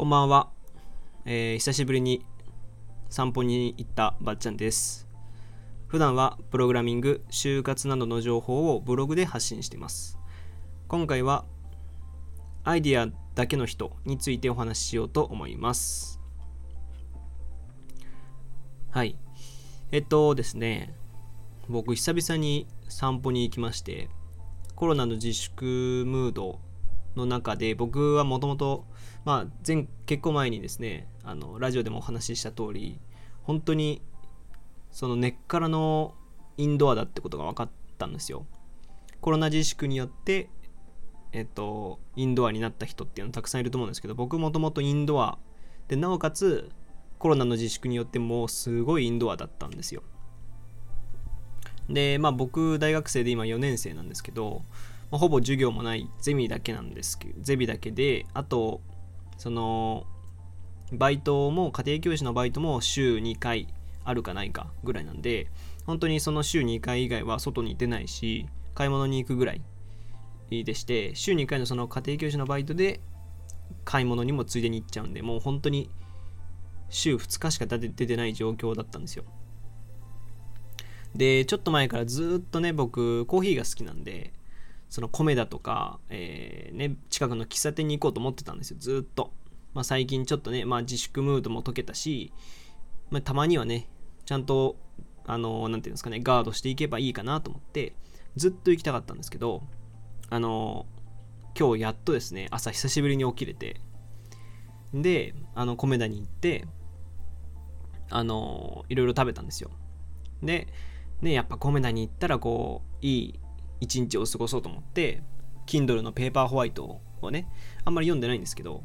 こんばんは、えー久しぶりに散歩に行ったばっちゃんです。普段はプログラミング、就活などの情報をブログで発信しています。今回はアイディアだけの人についてお話ししようと思います。はい。えっとですね、僕久々に散歩に行きまして、コロナの自粛ムードの中で僕はもともとまあ結構前にですねあのラジオでもお話しした通り本当にその根っからのインドアだってことが分かったんですよ。コロナ自粛によってえっとインドアになった人っていうのたくさんいると思うんですけど僕もともとインドアでなおかつコロナの自粛によってもうすごいインドアだったんですよ。でまあ僕大学生で今4年生なんですけどまあほぼ授業もないゼミだけなんですけどゼミだけであとそのバイトも家庭教師のバイトも週2回あるかないかぐらいなんで本当にその週2回以外は外に出ないし買い物に行くぐらいでして週2回のその家庭教師のバイトで買い物にもついでに行っちゃうんでもう本当に週2日しか出てない状況だったんですよ。でちょっと前からずっとね僕コーヒーが好きなんでその米だとか、えーね、近くの喫茶店に行こうと思ってたんですよ。ずっと、まあ、最近ちょっとね、まあ、自粛ムードも解けたし、まあ、たまにはねちゃんとあのなんていうんですかねガードしていけばいいかなと思ってずっと行きたかったんですけどあの今日やっとですね朝久しぶりに起きれてであの米田に行ってあのいろいろ食べたんですよ。でねやっぱ米田に行ったらこういい一日を過ごそうと思って Kindle のペーパーホワイトをねあんまり読んでないんですけど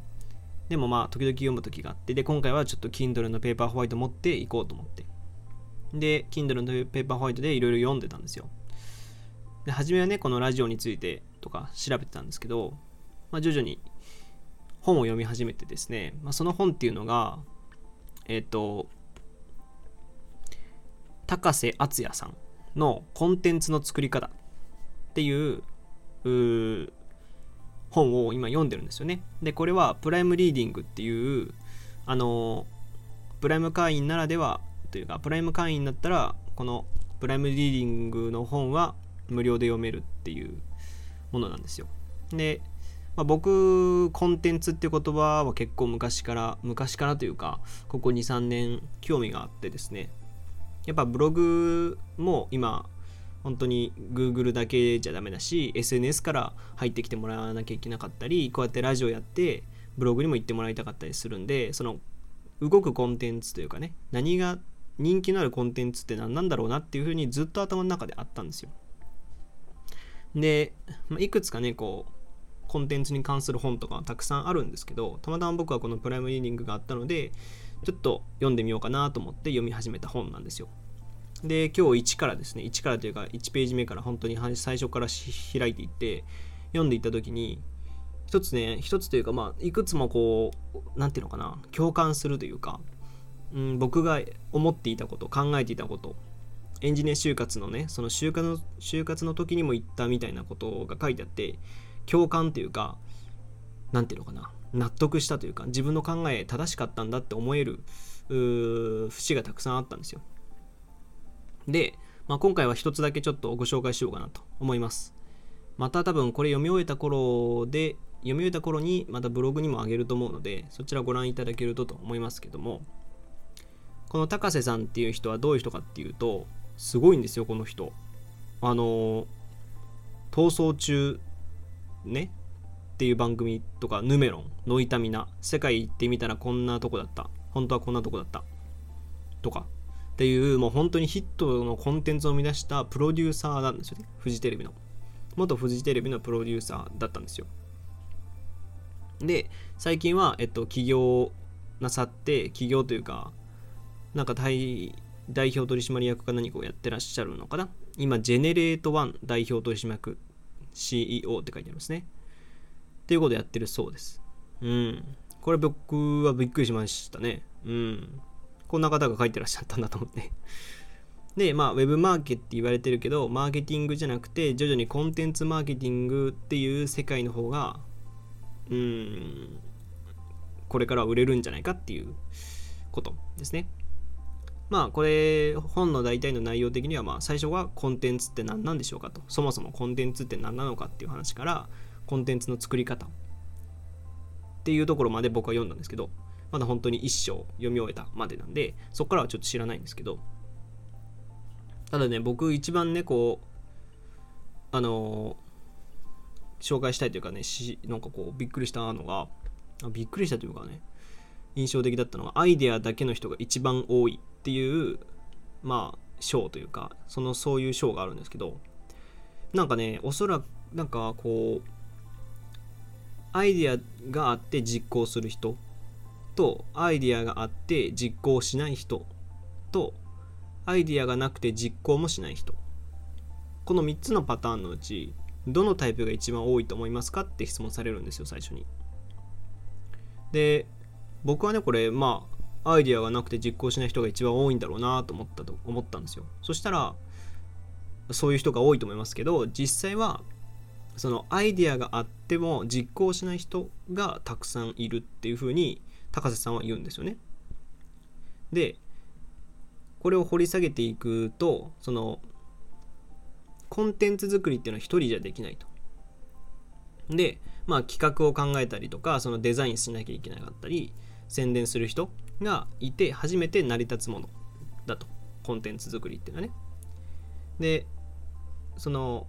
でもまあ時々読む時があってで今回はちょっと Kindle のペーパーホワイト持っていこうと思って。で Kindle のペーパーホワイトでいろいろ読んでたんですよ。で初めはねこのラジオについてとか調べてたんですけど、まあ、徐々に本を読み始めてですね、まあ、その本っていうのがえっ、と高瀬敦也さんのコンテンツの作り方っていう本を今読んでるんですよね。で、これはプライムリーディングっていう、あの、プライム会員ならではというか、プライム会員だったら、このプライムリーディングの本は無料で読めるっていうものなんですよ。で、まあ、僕、コンテンツって言葉は結構昔から、昔からというか、ここ2、3年興味があってですね、やっぱブログも今本当に Google だけじゃダメだし SNS から入ってきてもらわなきゃいけなかったりこうやってラジオやってブログにも行ってもらいたかったりするんでその動くコンテンツというかね何が人気のあるコンテンツって何なんだろうなっていうふうにずっと頭の中であったんですよ。で、ま、いくつかねこうコンテンツに関する本とかたくさんあるんですけどたまたま僕はこのプライムリーディングがあったのでちょっと読んでみようかなと思って読み始めた本なんですよ。で今日1からですね1からというか1ページ目から本当に最初から開いていって読んでいった時に一つね一つというかまあいくつもこう何ていうのかな共感するというか、うん、僕が思っていたこと考えていたことエンジニア就活のねその就活の就活の時にも言ったみたいなことが書いてあって共感というか何ていうのかな納得したというか自分の考え正しかったんだって思える節がたくさんあったんですよ。で、まあ、今回は一つだけちょっとご紹介しようかなと思います。また多分これ読み終えた頃で、読み終えた頃にまたブログにもあげると思うので、そちらご覧いただけるとと思いますけども、この高瀬さんっていう人はどういう人かっていうと、すごいんですよ、この人。あの、逃走中、ね、っていう番組とか、ヌメロン、ノイタミナ、世界行ってみたらこんなとこだった。本当はこんなとこだった。とか、っていうもう本当にヒットのコンテンツを生み出したプロデューサーなんですよね。フジテレビの。元フジテレビのプロデューサーだったんですよ。で最近は、えっと、起業なさって起業というかなんか代表取締役か何かをやってらっしゃるのかな。今ジェネレート1代表取締役 CEO って書いてありますね。っていうことをやってるそうです。うん。これ僕はびっくりしましたね。うん。こんな方が書いてらっしゃったんだと思って。で、まあ、ウェブマーケって言われてるけど、マーケティングじゃなくて、徐々にコンテンツマーケティングっていう世界の方が、うん、これから売れるんじゃないかっていうことですね。まあこれ本の大体の内容的にはまあ最初はコンテンツって何なんでしょうかとそもそもコンテンツって何なのかっていう話からコンテンツの作り方っていうところまで僕は読んだんですけどまだ本当に一章読み終えたまでなんでそこからはちょっと知らないんですけどただね僕一番ねこうあの紹介したいというかねしなんかこうびっくりしたのがびっくりしたというかね印象的だったのはアイデアだけの人が一番多いっていうまあ賞というかそのそういう賞があるんですけどなんかねおそらくなんかこうアイデアがあって実行する人とアイディアがあって実行しない人とアイディアがなくて実行もしない人。この3つのパターンのうちどのタイプが一番多いと思いますかって質問されるんですよ最初に。で僕はねこれまあアイデアがなくて実行しない人が一番多いんだろうなと思ったと思ったんですよ。そしたらそういう人が多いと思いますけど実際はそのアイデアがあっても実行しない人がたくさんいるっていうふうに高瀬さんは言うんですよね。でこれを掘り下げていくとそのコンテンツ作りっていうのは一人じゃできないと。でまあ企画を考えたりとかそのデザインしなきゃいけなかったり宣伝する人がいて初めて成り立つものだとコンテンツ作りっていうのはね。でその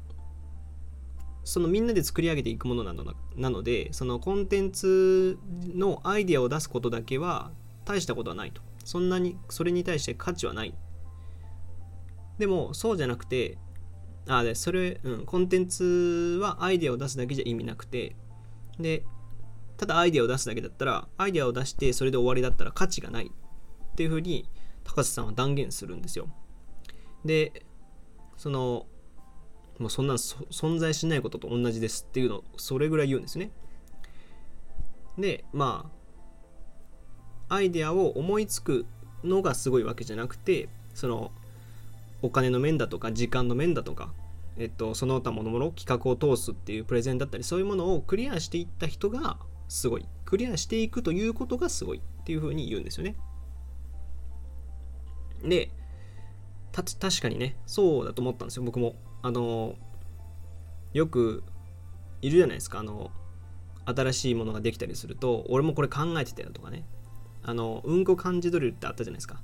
そのみんなで作り上げていくものなのなのでそのコンテンツのアイデアを出すことだけは大したことはないと。そんなにそれに対して価値はない。でもそうじゃなくてあでそれ、うん、コンテンツはアイデアを出すだけじゃ意味なくてでただアイデアを出すだけだったらアイデアを出してそれで終わりだったら価値がない。っていうふうに高瀬さんは断言するんですよ。でそのもうそんな存在しないことと同じですっていうのをそれぐらい言うんですね。でまあアイデアを思いつくのがすごいわけじゃなくてそのお金の面だとか時間の面だとか、えっと、その他ものもの企画を通すっていうプレゼンだったりそういうものをクリアしていった人がすごいクリアしていくということがすごいっていうふうに言うんですよね。で確かにねそうだと思ったんですよ僕もあのよくいるじゃないですか。あの新しいものができたりすると俺もこれ考えてたよとかね。あのうんこ漢字ドリルってあったじゃないですか。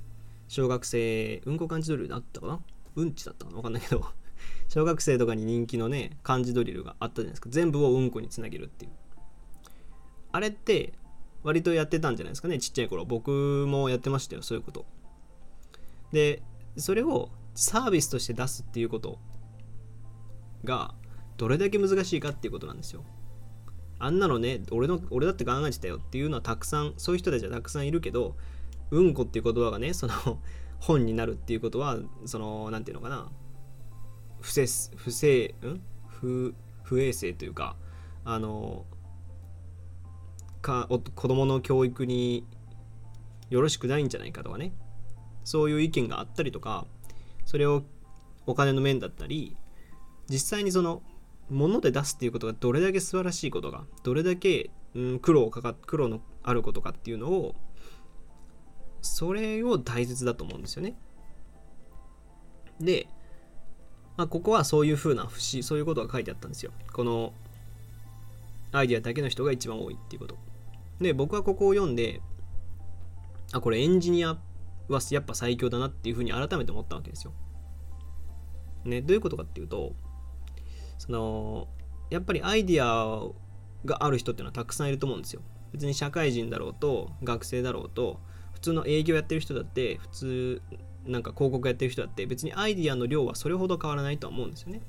小学生うんこ漢字ドリルあったかな？うんちだったかな？わかんないけど。小学生とかに人気のね漢字ドリルがあったじゃないですか。全部をうんこにつなげるっていう。あれって割とやってたんじゃないですかね。ちっちゃい頃。僕もやってましたよ。そういうこと。でそれをサービスとして出すっていうことがどれだけ難しいかっていうことなんですよ。あんなのね、俺の俺だって考えてたよっていうのはたくさん、そういう人たちはたくさんいるけど、うんこっていう言葉がね、その本になるっていうことは、その、なんていうのかな、不正、不正、ん？不、不衛生というか、あの、か子供の教育によろしくないんじゃないかとかね、そういう意見があったりとか、それをお金の面だったり、実際にその物で出すっていうことがどれだけ素晴らしいことがどれだけ、うん、苦労かか苦労のあることかっていうのをそれを大切だと思うんですよね。で、まあ、ここはそういうふうな節そういうことが書いてあったんですよ。このアイディアだけの人が一番多いっていうこと。で僕はここを読んであこれエンジニアはやっぱ最強だなっていうふうに改めて思ったわけですよ。ねどういうことかっていうとそのやっぱりアイディアがある人っていうのはたくさんいると思うんですよ。別に社会人だろうと学生だろうと普通の営業やってる人だって普通なんか広告やってる人だって別にアイディアの量はそれほど変わらないとは思うんですよね。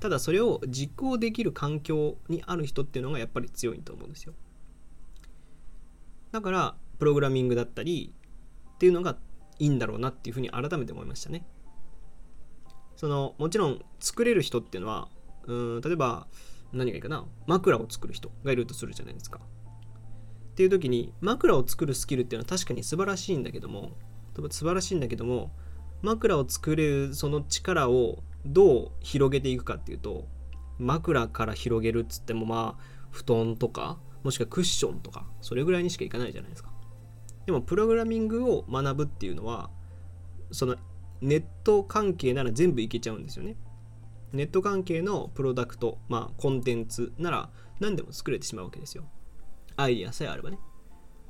ただそれを実行できる環境にある人っていうのがやっぱり強いと思うんですよ。だからプログラミングだったりっていうのがいいんだろうなっていうふうに改めて思いましたね。そのもちろん作れる人っていうのはうん例えば何がいいかな？枕を作る人がいるとするじゃないですか。っていう時に枕を作るスキルっていうのは確かに素晴らしいんだけども素晴らしいんだけども枕を作れるその力をどう広げていくかっていうと枕から広げるっつってもまあ布団とかもしくはクッションとかそれぐらいにしかいかないじゃないですか。でもプログラミングを学ぶっていうのはそのネット関係なら全部いけちゃうんですよね。ネット関係のプロダクトまあコンテンツなら何でも作れてしまうわけですよ。アイディアさえあればね。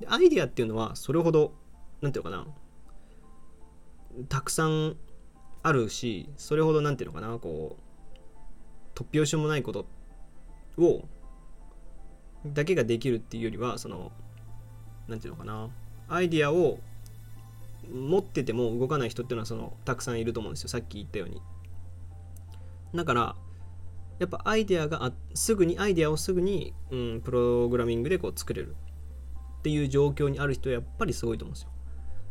でアイディアっていうのはそれほど何ていうのかな。たくさんあるしそれほど何ていうのかなこう突拍子もないことをだけができるっていうよりはその何ていうのかな。アイディアを持ってても動かない人っていうのはそのたくさんいると思うんですよ。さっき言ったように。だからやっぱアイデアがあすぐにアイデアをすぐに、うん、プログラミングでこう作れる。っていう状況にある人はやっぱりすごいと思うんですよ。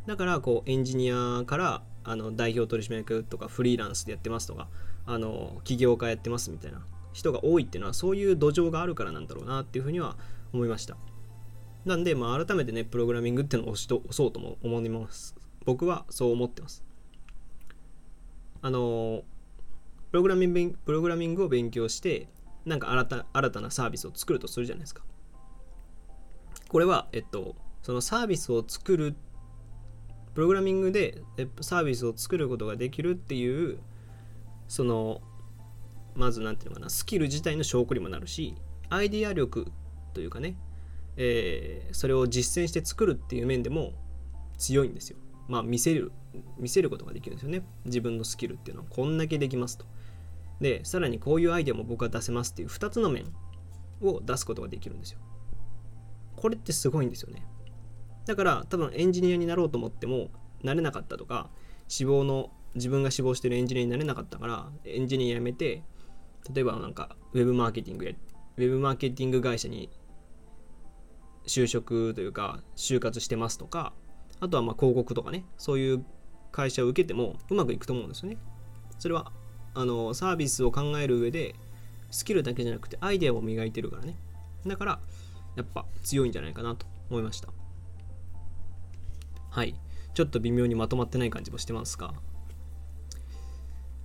だからこうエンジニアからあの代表取締役とかフリーランスでやってますとかあの起業家やってますみたいな人が多いっていうのはそういう土壌があるからなんだろうなっていうふうには思いました。なんで、まあ、改めてねプログラミングっていうのを押しと押そうとも思います。僕はそう思ってます。あのプログラミングプログラミングを勉強してなんか新た新たなサービスを作るとするじゃないですか。これはえっとそのサービスを作るプログラミングでサービスを作ることができるっていうそのまず何ていうのかなスキル自体の証拠にもなるしアイディア力というかね、えー、それを実践して作るっていう面でも強いんですよ。まあ見せる見せることができるんですよね。自分のスキルっていうのはこんだけできますと。でさらにこういうアイデアも僕は出せますっていう2つの面を出すことができるんですよ。これってすごいんですよね。だから多分エンジニアになろうと思ってもなれなかったとか志望の自分が志望してるエンジニアになれなかったからエンジニア辞めて例えばなんかウェブマーケティングやウェブマーケティング会社に就職というか就活してますとかあとはま広告とかねそういう会社を受けてもうまくいくと思うんですよねそれはあのサービスを考える上でスキルだけじゃなくてアイデアを磨いてるからねだからやっぱ強いんじゃないかなと思いましたはい。ちょっと微妙にまとまってない感じもしてますが、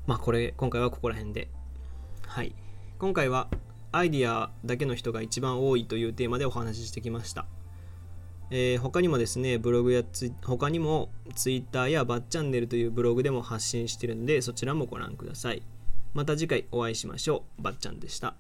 まあこれ、今回はここら辺で。はい。今回はアイディアだけの人が一番多いというテーマでお話ししてきました。えー、他にもですね、ブログやツ他にも Twitter やバッチャンネルというブログでも発信してるんで、そちらもご覧ください。また次回お会いしましょう。ばっちゃんでした。